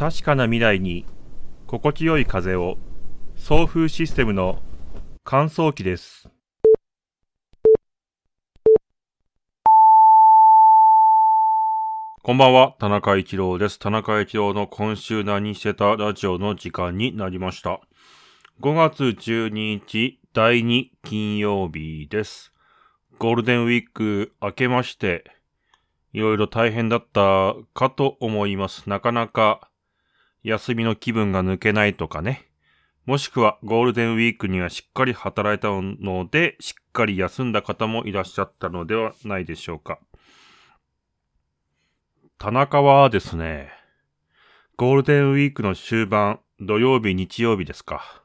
確かな未来に心地よい風を送風システムの乾燥機です。こんばんは田中一郎です。田中一郎の今週何してたラジオの時間になりました。5月12日第2金曜日です。ゴールデンウィーク明けましていろいろ大変だったかと思います。なかなか休みの気分が抜けないとかね。もしくはゴールデンウィークにはしっかり働いたので、しっかり休んだ方もいらっしゃったのではないでしょうか。田中はですね、ゴールデンウィークの終盤、土曜日、日曜日ですか。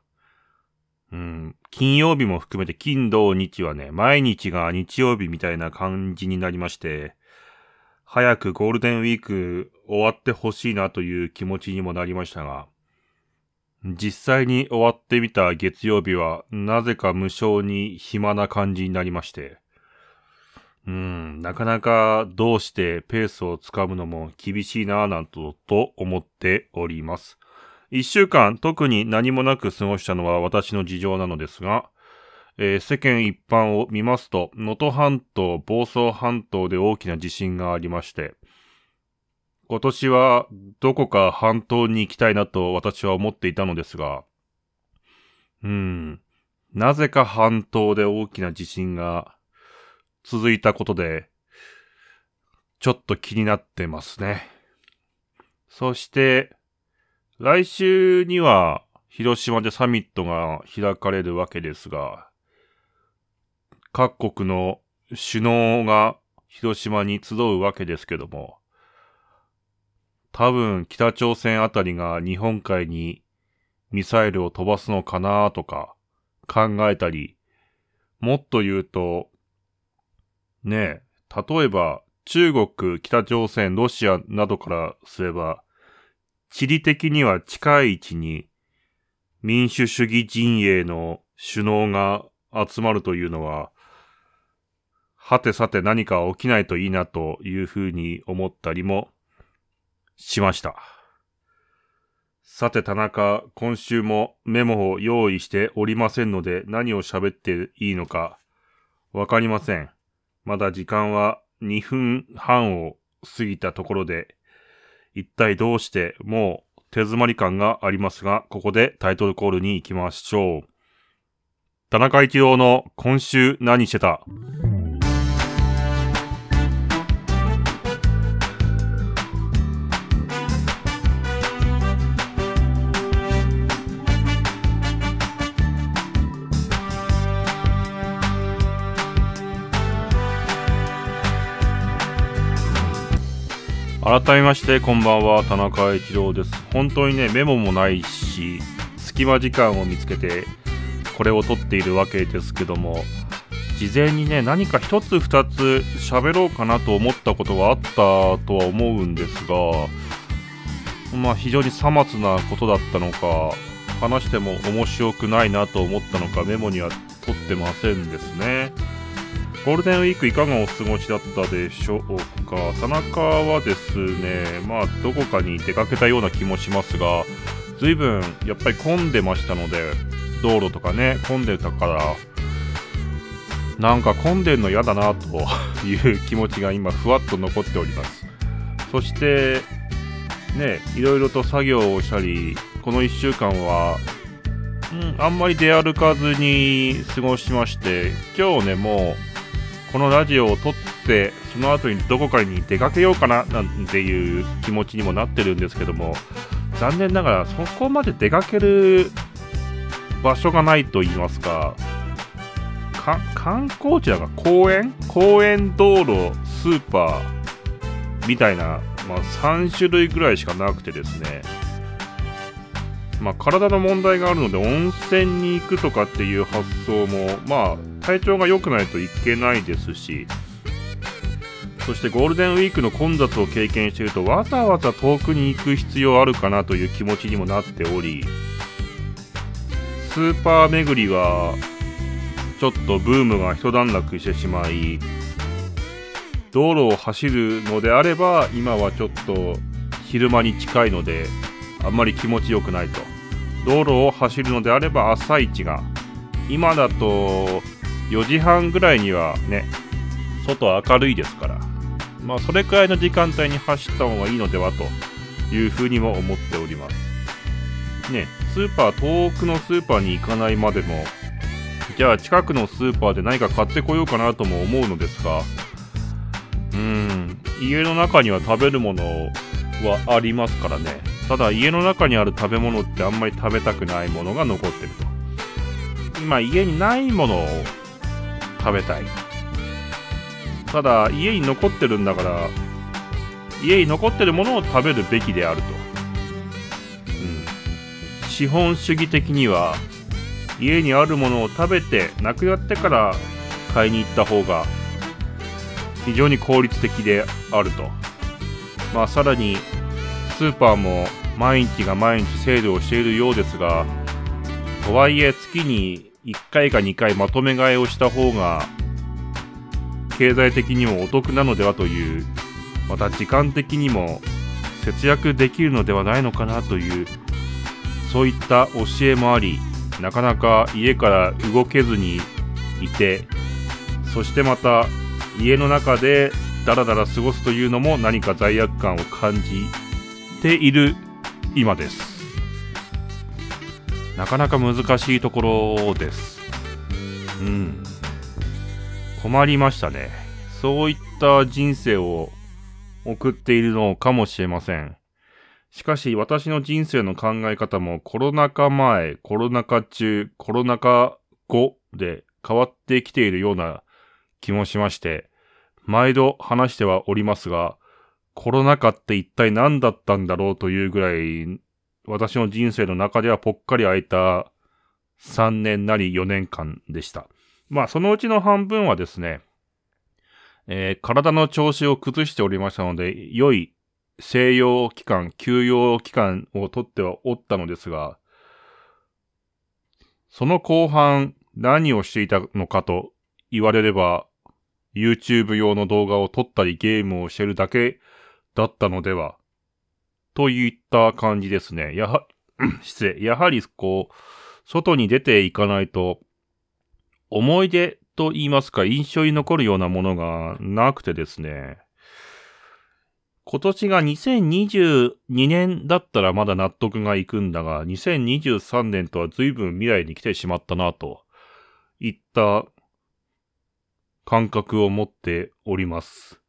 うん、金曜日も含めて金、土、日はね、毎日が日曜日みたいな感じになりまして、早くゴールデンウィーク終わってほしいなという気持ちにもなりましたが、実際に終わってみた月曜日は、なぜか無償に暇な感じになりまして、うん、なかなかどうしてペースをつかむのも厳しいなぁなんとと思っております。一週間特に何もなく過ごしたのは私の事情なのですが、えー、世間一般を見ますと、能登半島、房総半島で大きな地震がありまして、今年はどこか半島に行きたいなと私は思っていたのですが、うん、なぜか半島で大きな地震が続いたことで、ちょっと気になってますね。そして、来週には広島でサミットが開かれるわけですが、各国の首脳が広島に集うわけですけども、多分北朝鮮あたりが日本海にミサイルを飛ばすのかなとか考えたり、もっと言うと、ねえ、例えば中国、北朝鮮、ロシアなどからすれば、地理的には近い位置に民主主義陣営の首脳が集まるというのは、はてさて何か起きないといいなというふうに思ったりもしました。さて田中、今週もメモを用意しておりませんので何を喋っていいのかわかりません。まだ時間は2分半を過ぎたところで、一体どうしてもう手詰まり感がありますが、ここでタイトルコールに行きましょう。田中一郎の今週何してた？改めましてこんばんは田中一郎です本当にねメモもないし隙間時間を見つけてこれを撮っているわけですけども事前にね何か一つ二つ喋ろうかなと思ったことがあったとは思うんですがまあ非常にさまつなことだったのか話しても面白くないなと思ったのかメモには取ってませんですね。ゴールデンウィークいかがお過ごしだったでしょうか？田中はですね、まあ、どこかに出かけたような気もしますが、随分やっぱり混んでましたので、道路とかね、混んでたから、なんか混んでるの嫌だなという気持ちが今、ふわっと残っております。そして、ね、いろいろと作業をしたり、この1週間は、うん、あんまり出歩かずに過ごしまして、今日ね、もう、このラジオを撮ってその後にどこかに出かけようかななんていう気持ちにもなってるんですけども残念ながらそこまで出かける場所がないと言いますか観光地だから公園？公園道路スーパーみたいな、まあ、3種類ぐらいしかなくてですね。まあ、体の問題があるので温泉に行くとかっていう発想もまあ体調が良くないといけないですし、そしてゴールデンウィークの混雑を経験していると、わざわざ遠くに行く必要あるかなという気持ちにもなっており、スーパー巡りは、ちょっとブームが一段落してしまい、道路を走るのであれば、今はちょっと昼間に近いので、あんまり気持ちよくないと。道路を走るのであれば朝一が、今だと4時半ぐらいにはね、外明るいですから、まあそれくらいの時間帯に走った方がいいのではというふうにも思っております。ね、スーパー、遠くのスーパーに行かないまでも、じゃあ近くのスーパーで何か買ってこようかなとも思うのですが、うーん、家の中には食べるものはありますからね。ただ家の中にある食べ物ってあんまり食べたくないものが残ってると。今家にないものを食べたい。ただ家に残ってるんだから、家に残ってるものを食べるべきであると。うん。資本主義的には家にあるものを食べてなくなってから買いに行った方が非常に効率的であると。まあさらにスーパーも毎日が毎日セールをしているようですが、とはいえ月に1回か2回まとめ買いをした方が経済的にもお得なのではという、また時間的にも節約できるのではないのかなという、そういった教えもあり、なかなか家から動けずにいて、そしてまた家の中でダラダラ過ごすというのも何か罪悪感を感じている今です。なかなか難しいところです。うん。困りましたね。そういった人生を送っているのかもしれません。しかし私の人生の考え方もコロナ禍前、コロナ禍中、コロナ禍後で変わってきているような気もしまして、毎度話してはおりますが、コロナ禍って一体何だったんだろうというぐらい、私の人生の中ではぽっかり空いた3年なり4年間でした。まあ、そのうちの半分はですね、えー、体の調子を崩しておりましたので、良い静養期間、休養期間をとってはおったのですが、その後半何をしていたのかと言われれば、YouTube 用の動画を撮ったりゲームをしてるだけだったのでは、といった感じですね。やは、失礼。やはり、こう、外に出ていかないと、思い出と言いますか、印象に残るようなものがなくてですね。今年が2022年だったらまだ納得がいくんだが、2023年とは随分未来に来てしまったな、といった感覚を持っております。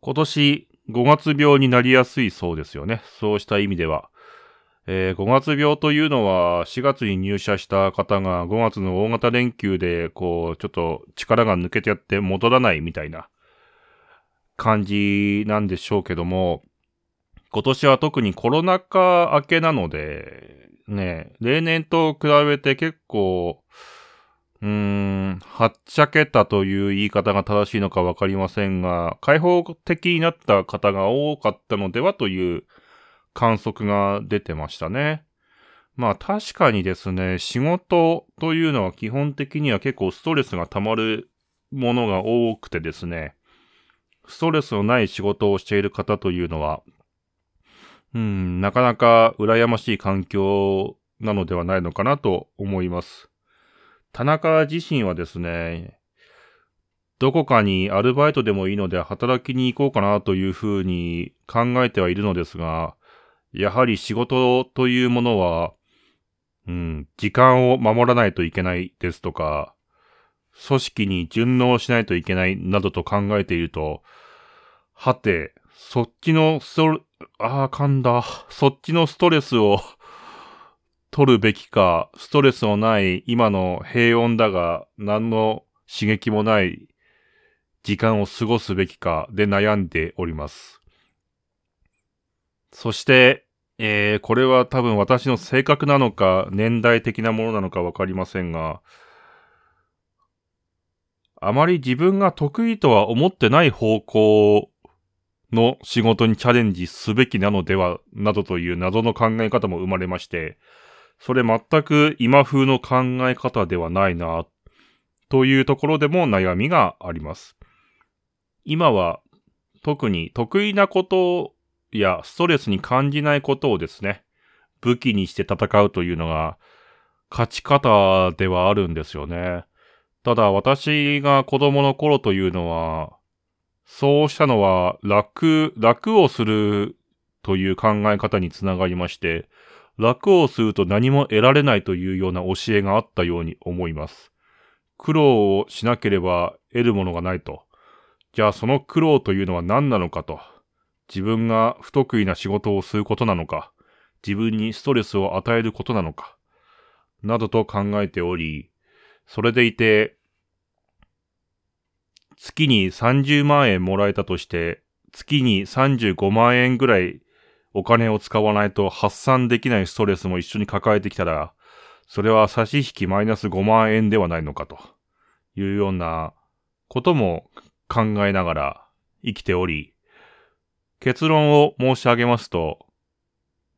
今年5月病になりやすいそうですよね。そうした意味では。えー、5月病というのは4月に入社した方が5月の大型連休でこうちょっと力が抜けてやって戻らないみたいな感じなんでしょうけども、今年は特にコロナ禍明けなので、ね、例年と比べて結構、うーん、はっちゃけたという言い方が正しいのかわかりませんが、開放的になった方が多かったのではという観測が出てましたね。まあ確かにですね、仕事というのは基本的には結構ストレスが溜まるものが多くてですね、ストレスのない仕事をしている方というのは、うん、なかなか羨ましい環境なのではないのかなと思います。田中自身はですね、どこかにアルバイトでもいいので働きに行こうかなというふうに考えてはいるのですが、やはり仕事というものは、うん、時間を守らないといけないですとか、組織に順応しないといけないなどと考えていると、はて、そっちのストレ、ああ、噛んだ。そっちのストレスを取るべきか、ストレスのない今の平穏だが、何の刺激もない時間を過ごすべきかで悩んでおります。そして、えー、これは多分私の性格なのか、年代的なものなのかわかりませんが、あまり自分が得意とは思ってない方向の仕事にチャレンジすべきなのでは、などという謎の考え方も生まれまして、それ全く今風の考え方ではないな、というところでも悩みがあります。今は特に得意なことやストレスに感じないことをですね、武器にして戦うというのが勝ち方ではあるんですよね。ただ私が子供の頃というのは、そうしたのは楽、楽をするという考え方につながりまして、楽をすると何も得られないというような教えがあったように思います。苦労をしなければ得るものがないと。じゃあその苦労というのは何なのかと。自分が不得意な仕事をすることなのか。自分にストレスを与えることなのか。などと考えており、それでいて、月に30万円もらえたとして、月に35万円ぐらいお金を使わないと発散できないストレスも一緒に抱えてきたら、それは差し引きマイナス5万円ではないのかというようなことも考えながら生きており、結論を申し上げますと、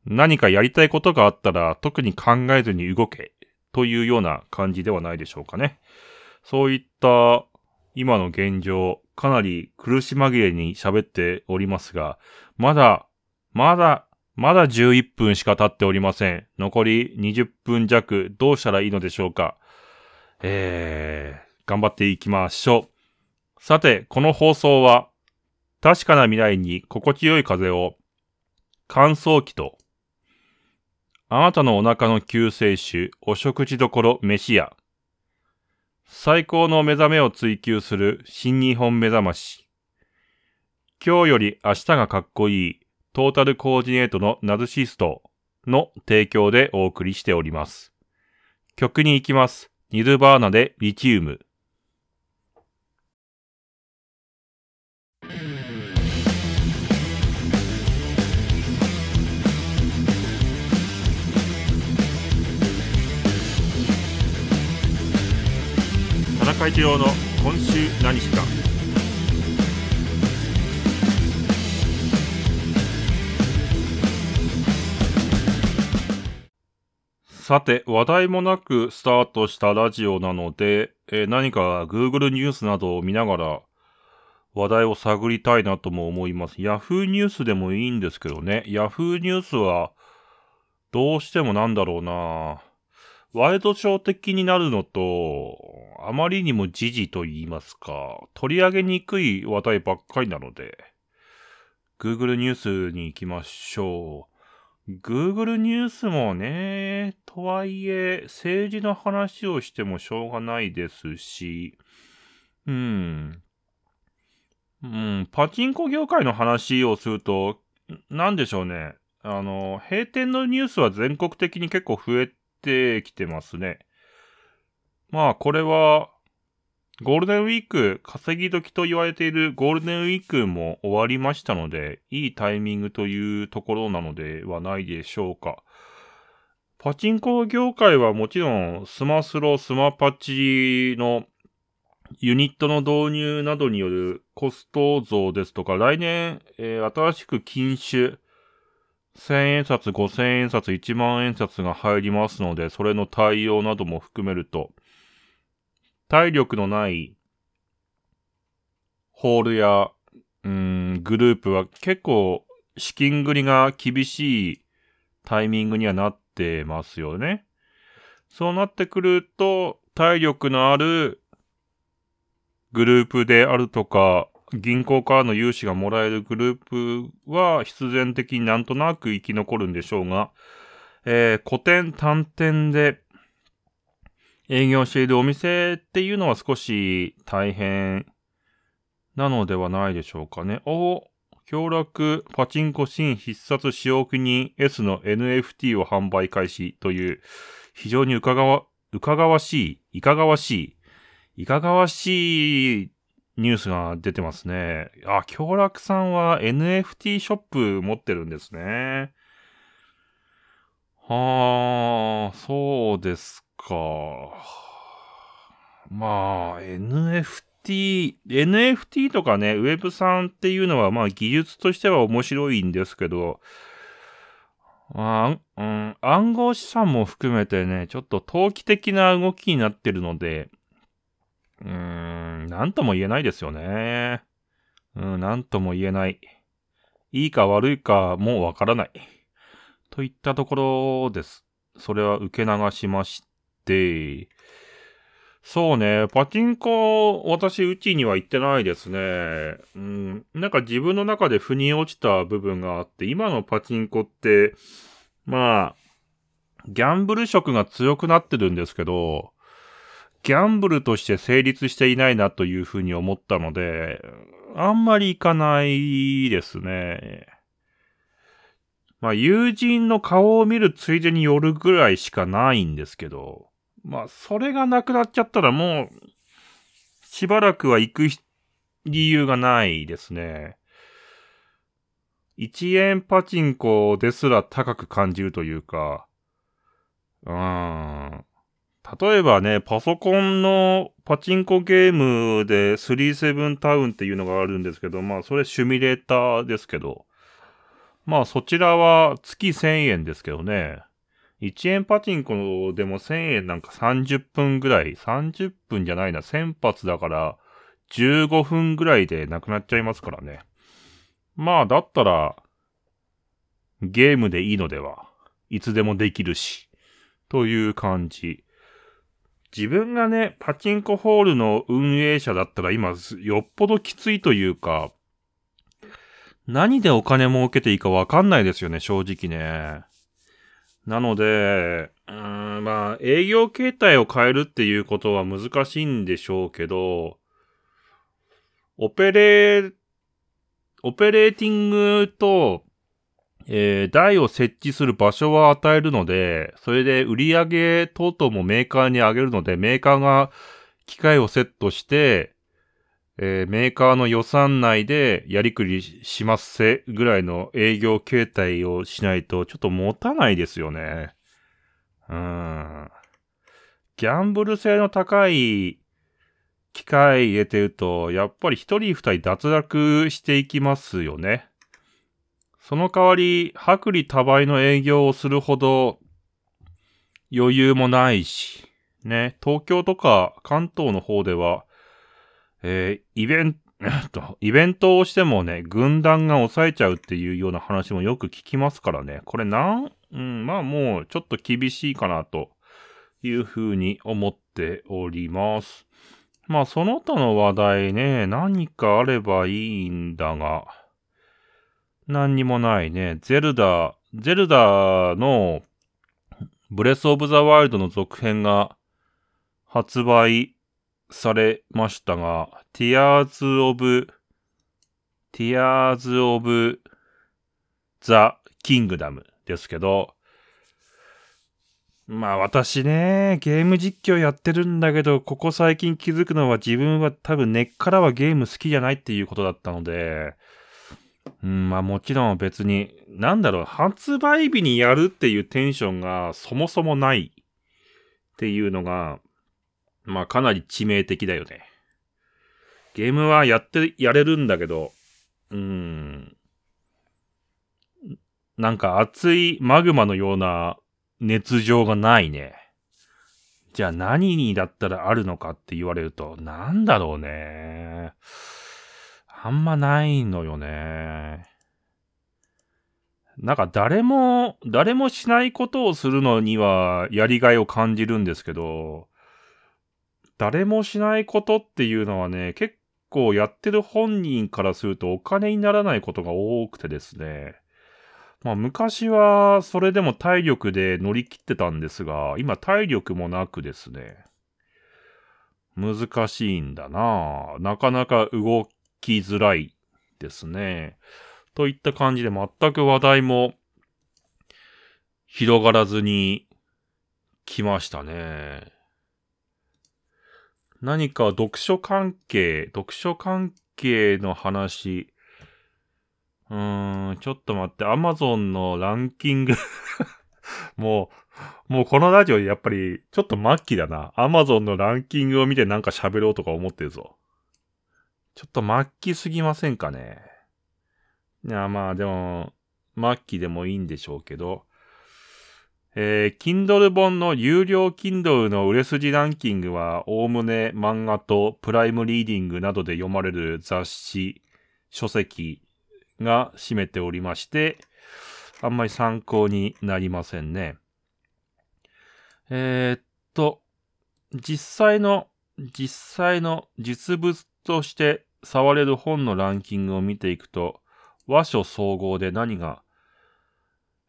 何かやりたいことがあったら特に考えずに動けというような感じではないでしょうかね。そういった今の現状、かなり苦し紛れに喋っておりますが、まだ、まだ、まだ11分しか経っておりません。残り20分弱、どうしたらいいのでしょうか。えー、頑張っていきましょう。さて、この放送は、確かな未来に心地よい風を、乾燥機と、あなたのお腹の救世主、お食事処飯屋、最高の目覚めを追求する新日本目覚まし。今日より明日がかっこいいトータルコーディネートのナズシストの提供でお送りしております。曲に行きます。ニルバーナでリチウム。田中一郎の今週何したさて、話題もなくスタートしたラジオなので、えー、何か Google ニュースなどを見ながら話題を探りたいなとも思います。Yahoo ニュースでもいいんですけどね。Yahoo ニュースはどうしてもなんだろうなワイドショー的になるのと、あまりにも時事と言いますか、取り上げにくい話題ばっかりなので、Google ニュースに行きましょう。Google ニュースもね、とはいえ、政治の話をしてもしょうがないですし、うん。うん、パチンコ業界の話をすると、なんでしょうね。あの、閉店のニュースは全国的に結構増えてきてますね。まあ、これは、ゴールデンウィーク、稼ぎ時と言われているゴールデンウィークも終わりましたので、いいタイミングというところなのではないでしょうか。パチンコ業界はもちろん、スマスロ、スマパチのユニットの導入などによるコスト増ですとか、来年、えー、新しく禁酒、1000円札、5000円札、1万円札が入りますので、それの対応なども含めると、体力のないホールや、うん、グループは結構資金繰りが厳しいタイミングにはなってますよね。そうなってくると、体力のあるグループであるとか、銀行からの融資がもらえるグループは必然的になんとなく生き残るんでしょうが、えー、古典単点で営業しているお店っていうのは少し大変なのではないでしょうかね。お強楽パチンコ新必殺使用人 S の NFT を販売開始という非常にうかがわ、うかがわしい、いかがわしい、いかがわしいニュースが出てますね。あ、強楽さんは NFT ショップ持ってるんですね。はあ、そうですか。まあ、NFT、NFT とかね、ウェブさんっていうのは、まあ技術としては面白いんですけど、あうん、暗号資産も含めてね、ちょっと投機的な動きになってるので、うーん、なんとも言えないですよね。うん、なんとも言えない。いいか悪いかもうわからない。といったところです。それは受け流しまして、そうね、パチンコ、私、うちには行ってないですね。うん、なんか自分の中で腑に落ちた部分があって、今のパチンコって、まあ、ギャンブル色が強くなってるんですけど、ギャンブルとして成立していないなというふうに思ったので、あんまり行かないですね。まあ、友人の顔を見るついでに寄るぐらいしかないんですけど、まあ、それがなくなっちゃったらもう、しばらくは行く理由がないですね。1円パチンコですら高く感じるというか、うーん。例えばね、パソコンのパチンコゲームで37タウンっていうのがあるんですけど、まあそれシュミレーターですけど、まあそちらは月1000円ですけどね。1円パチンコでも1000円なんか30分ぐらい、30分じゃないな、1000発だから15分ぐらいでなくなっちゃいますからね。まあだったら、ゲームでいいのでは。いつでもできるし。という感じ。自分がね、パチンコホールの運営者だったら今、よっぽどきついというか、何でお金儲けていいかわかんないですよね、正直ね。なので、うん、まあ、営業形態を変えるっていうことは難しいんでしょうけど、オペレオペレーティングとえー、台を設置する場所は与えるので、それで売り上げ等々もメーカーにあげるので、メーカーが機械をセットして、えー、メーカーの予算内でやりくりしますせぐらいの営業形態をしないとちょっと持たないですよね。うん。ギャンブル性の高い機械入れてると、やっぱり一人二人脱落していきますよね。その代わり、薄利多売の営業をするほど余裕もないし、ね、東京とか関東の方では、えー、イベン ト、イベントをしてもね、軍団が抑えちゃうっていうような話もよく聞きますからね。これなん、うん、まあもうちょっと厳しいかなというふうに思っております。まあその他の話題ね、何かあればいいんだが、何にもないね。ゼルダ、ゼルダのBreath of the Wild の続編が発売されましたが、 Tears of the、Tears of the Kingdom ですけど、まあ私ね、ゲーム実況やってるんだけど、ここ最近気づくのは自分は多分根っからはゲーム好きじゃないっていうことだったので、うん、まあもちろん別に、なんだろう、発売日にやるっていうテンションがそもそもないっていうのが、まあかなり致命的だよね。ゲームはやって、やれるんだけど、うーん。なんか熱いマグマのような熱情がないね。じゃあ何にだったらあるのかって言われると、なんだろうね。あんまないのよね。なんか誰も、誰もしないことをするのにはやりがいを感じるんですけど、誰もしないことっていうのはね、結構やってる本人からするとお金にならないことが多くてですね。まあ昔はそれでも体力で乗り切ってたんですが、今体力もなくですね。難しいんだななかなか動きづらいですね。といった感じで全く話題も広がらずに来ましたね。何か読書関係、読書関係の話。うーん、ちょっと待って、アマゾンのランキング もう、もうこのラジオやっぱりちょっと末期だな。アマゾンのランキングを見てなんか喋ろうとか思ってるぞ。ちょっと末期すぎませんかね。いや、まあでも、末期でもいいんでしょうけど、えー、Kindle 本の有料 Kindle の売れ筋ランキングは、おおむね漫画とプライムリーディングなどで読まれる雑誌、書籍が占めておりまして、あんまり参考になりませんね。えー、っと、実際の、実際の実物として触れる本のランキングを見ていくと、和書総合で何が、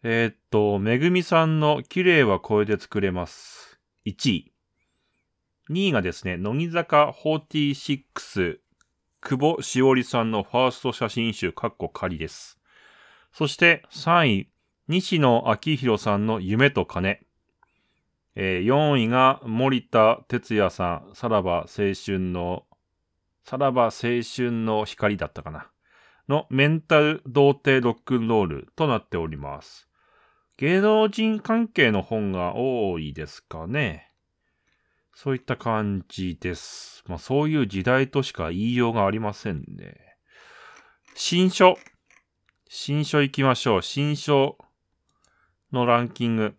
えー、っと、めぐみさんの綺麗はこれで作れます。1位。2位がですね、乃木坂46、久保しおりさんのファースト写真集、カッコ仮です。そして3位、西野昭弘さんの夢と金。えー、4位が森田哲也さん、さらば青春の、さらば青春の光だったかな。のメンタル童貞ロックンロールとなっております。芸能人関係の本が多いですかね。そういった感じです。まあそういう時代としか言いようがありませんね。新書。新書行きましょう。新書のランキング。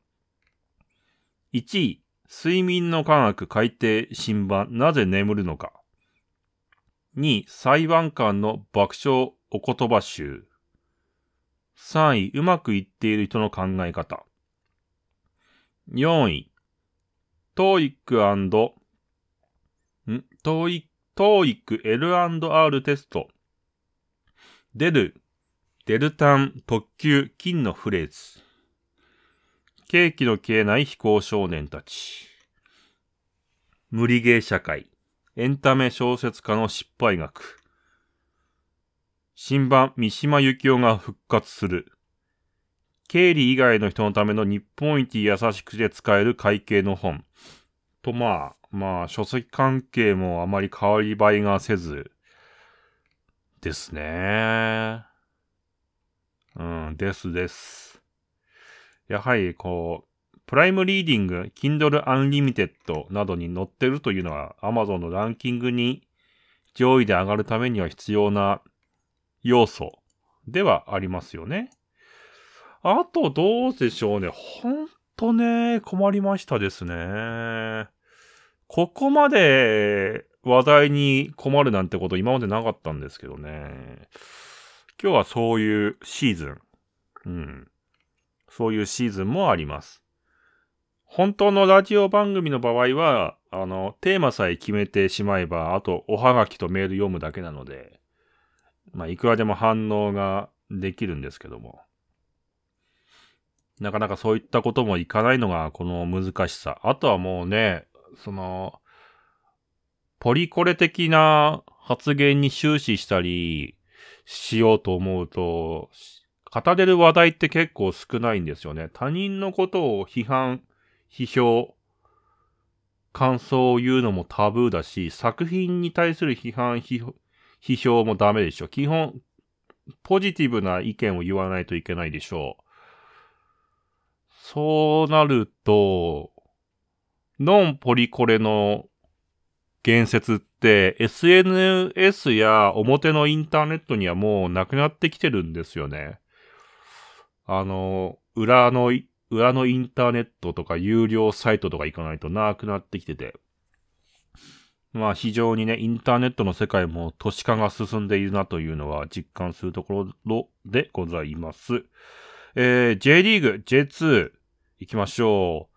1位、睡眠の科学改定新版、なぜ眠るのか。2位、裁判官の爆笑お言葉集。3位、うまくいっている人の考え方。4位、 TOEIC ん？ TOEIC、TOEIC L&R テスト。出る、出る単特急金のフレーズ。ケーキの切れない非行少年たち。無理ゲー社会。エンタメ小説家の失敗学。新版三島由紀夫が復活する。経理以外の人のための日本一優しくて使える会計の本。とまあ、まあ、書籍関係もあまり変わり映えがせず、ですね。うん、ですです。やはりこう、プライムリーディング、Kindle Unlimited などに載ってるというのは Amazon のランキングに上位で上がるためには必要な要素ではありますよね。あと、どうでしょうね。ほんとね、困りましたですね。ここまで話題に困るなんてこと今までなかったんですけどね。今日はそういうシーズン。うん。そういうシーズンもあります。本当のラジオ番組の場合は、あの、テーマさえ決めてしまえば、あと、おはがきとメール読むだけなので、まあ、いくらでも反応ができるんですけども。なかなかそういったこともいかないのがこの難しさ。あとはもうね、その、ポリコレ的な発言に終始したりしようと思うと、語れる話題って結構少ないんですよね。他人のことを批判、批評、感想を言うのもタブーだし、作品に対する批判、批批評もダメでしょ。基本、ポジティブな意見を言わないといけないでしょう。そうなると、ノンポリコレの言説って SNS や表のインターネットにはもうなくなってきてるんですよね。あの、裏の、裏のインターネットとか有料サイトとか行かないとなくなってきてて。まあ非常にね、インターネットの世界も都市化が進んでいるなというのは実感するところでございます。えー、J リーグ J2 行きましょう。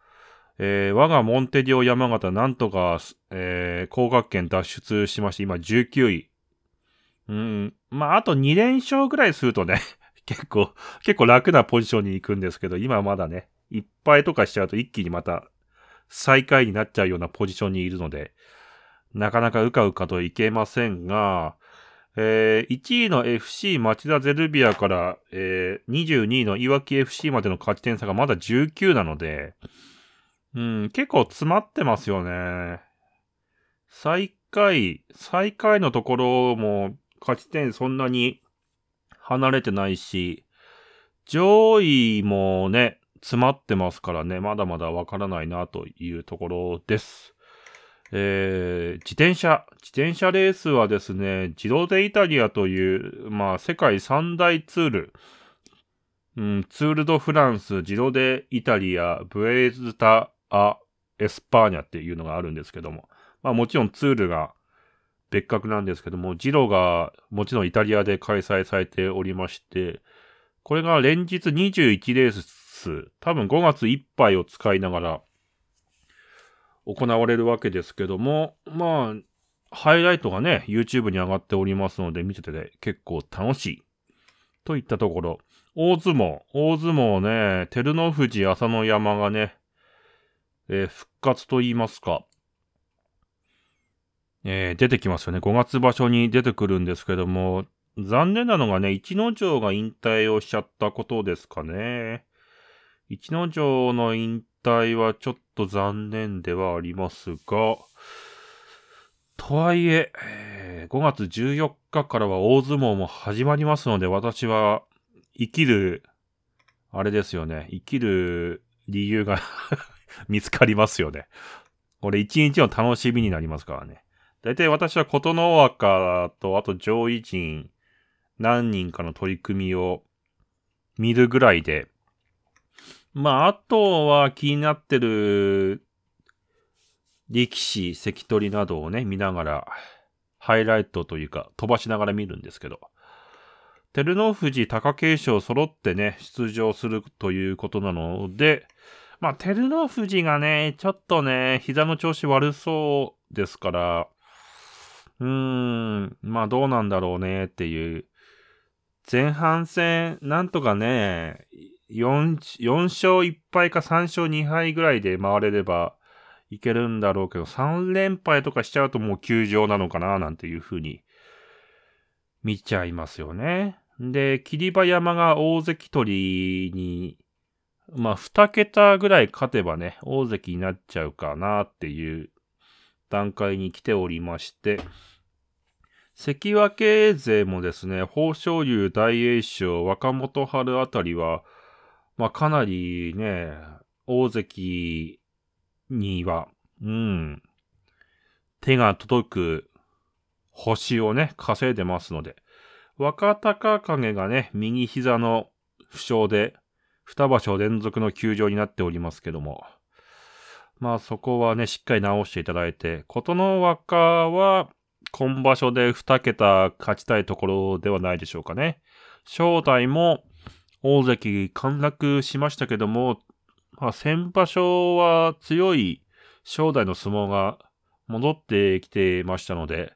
えー、我がモンテディオ山形なんとか、えー、高学圏脱出しまして、今19位。うん、まああと2連勝ぐらいするとね 結構、結構楽なポジションに行くんですけど、今まだね、いっぱいとかしちゃうと一気にまた最下位になっちゃうようなポジションにいるので、なかなかうかうかといけませんが、えー、1位の FC 町田ゼルビアから、えー、22位のいわき FC までの勝ち点差がまだ19なので、うん、結構詰まってますよね。最下位、最下位のところも勝ち点そんなに離れてないし、上位もね、詰まってますからね、まだまだわからないなというところです。えー、自転車、自転車レースはですね、ジロデイタリアという、まあ、世界三大ツール、うん、ツールドフランス、ジロデイタリア、ブエルタ・ア・エスパーニャっていうのがあるんですけども、まあもちろんツールが別格なんですけども、ジロがもちろんイタリアで開催されておりまして、これが連日21レース、多分5月いっぱいを使いながら行われるわけですけども、まあ、ハイライトがね、YouTube に上がっておりますので、見てて、ね、結構楽しい。といったところ、大相撲、大相撲ね、照ノ富士、朝の山がね、えー、復活と言いますか、えー、出てきますよね。5月場所に出てくるんですけども、残念なのがね、一之丞が引退をしちゃったことですかね。一之丞の引退はちょっと残念ではありますが、とはいえ、5月14日からは大相撲も始まりますので、私は生きる、あれですよね、生きる理由が 見つかりますよね。これ一日の楽しみになりますからね。だいたい私は琴ノ若と、あと上位陣、何人かの取り組みを見るぐらいで、まあ、あとは気になってる力士、関取などをね、見ながら、ハイライトというか、飛ばしながら見るんですけど、照ノ富士、貴景勝揃ってね、出場するということなので、まあ、照ノ富士がね、ちょっとね、膝の調子悪そうですから、うーん、まあどうなんだろうねっていう。前半戦、なんとかね、4、4勝1敗か3勝2敗ぐらいで回れればいけるんだろうけど、3連敗とかしちゃうともう休場なのかななんていう風に見ちゃいますよね。で、霧馬山が大関取りに、まあ、2桁ぐらい勝てばね、大関になっちゃうかなっていう段階に来ておりまして、関脇勢もですね、豊昇龍、大栄翔、若元春あたりは、まあかなりね、大関には、うん、手が届く星をね、稼いでますので、若隆景がね、右膝の負傷で、二場所連続の休場になっておりますけども、まあそこはね、しっかり直していただいて、琴ノ若は、今場所で2桁勝ちたいところではないでしょうかね。正代も大関陥落しましたけども、まあ、先場所は強い正代の相撲が戻ってきてましたので、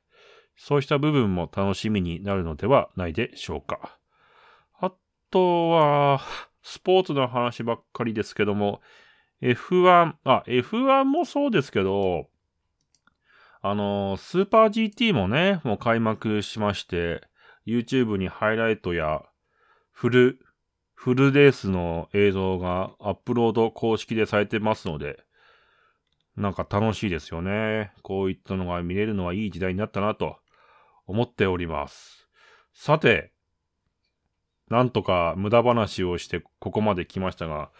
そうした部分も楽しみになるのではないでしょうか。あとは、スポーツの話ばっかりですけども、F1、あ、F1 もそうですけど、あの、スーパー GT もね、もう開幕しまして、YouTube にハイライトやフル、フルレースの映像がアップロード公式でされてますので、なんか楽しいですよね。こういったのが見れるのはいい時代になったなと思っております。さて、なんとか無駄話をしてここまで来ましたが、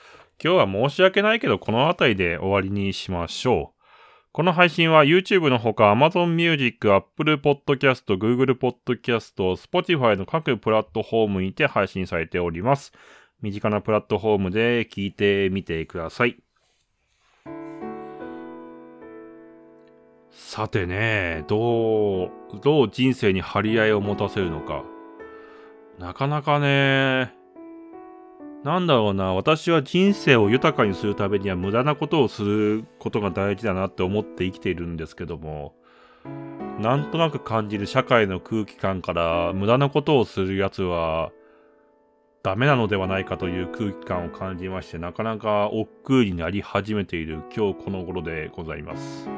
今日は申し訳ないけど、この辺りで終わりにしましょう。この配信は YouTube のほか Amazon Music、Apple Podcast、Google Podcast、Spotify の各プラットフォームにて配信されております。身近なプラットフォームで聞いてみてください。さてね、どう、どう人生に張り合いを持たせるのか。なかなかね、なんだろうな、私は人生を豊かにするためには無駄なことをすることが大事だなって思って生きているんですけども、なんとなく感じる社会の空気感から無駄なことをするやつはダメなのではないかという空気感を感じまして、なかなか億劫になり始めている今日この頃でございます。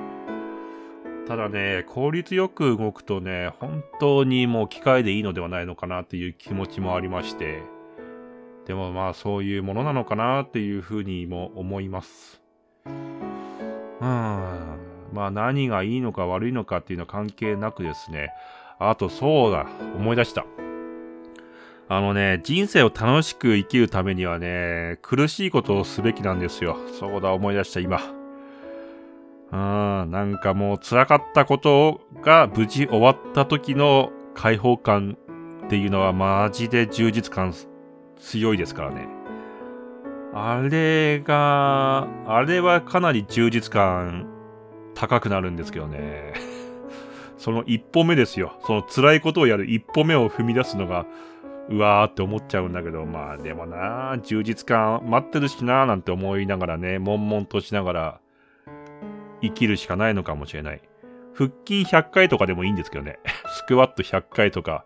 ただね、効率よく動くとね、本当にもう機械でいいのではないのかなっていう気持ちもありまして、でもまあそういうものなのかなっていうふうにも思います。うん。まあ何がいいのか悪いのかっていうのは関係なくですね。あとそうだ、思い出した。あのね、人生を楽しく生きるためにはね、苦しいことをすべきなんですよ。そうだ、思い出した、今。うん、なんかもう辛かったことが無事終わった時の解放感っていうのはマジで充実感強いですからね。あれが、あれはかなり充実感高くなるんですけどね。その一歩目ですよ。その辛いことをやる一歩目を踏み出すのが、うわーって思っちゃうんだけど、まあでもな充実感待ってるしなーなんて思いながらね、悶々としながら生きるしかないのかもしれない。腹筋100回とかでもいいんですけどね。スクワット100回とか、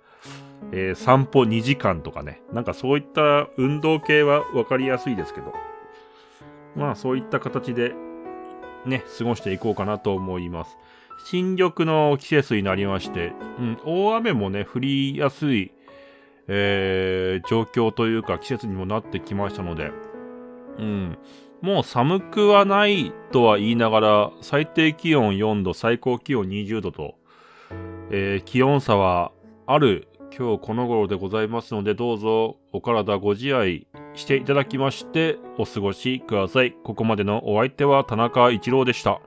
えー、散歩2時間とかね。なんかそういった運動系はわかりやすいですけど。まあそういった形でね、過ごしていこうかなと思います。新緑の季節になりまして、うん、大雨もね、降りやすい、えー、状況というか季節にもなってきましたので、うん、もう寒くはないとは言いながら、最低気温4度、最高気温20度と、えー、気温差はある今日この頃でございますので、どうぞお体ご自愛していただきまして、お過ごしください。ここまでのお相手は田中一郎でした。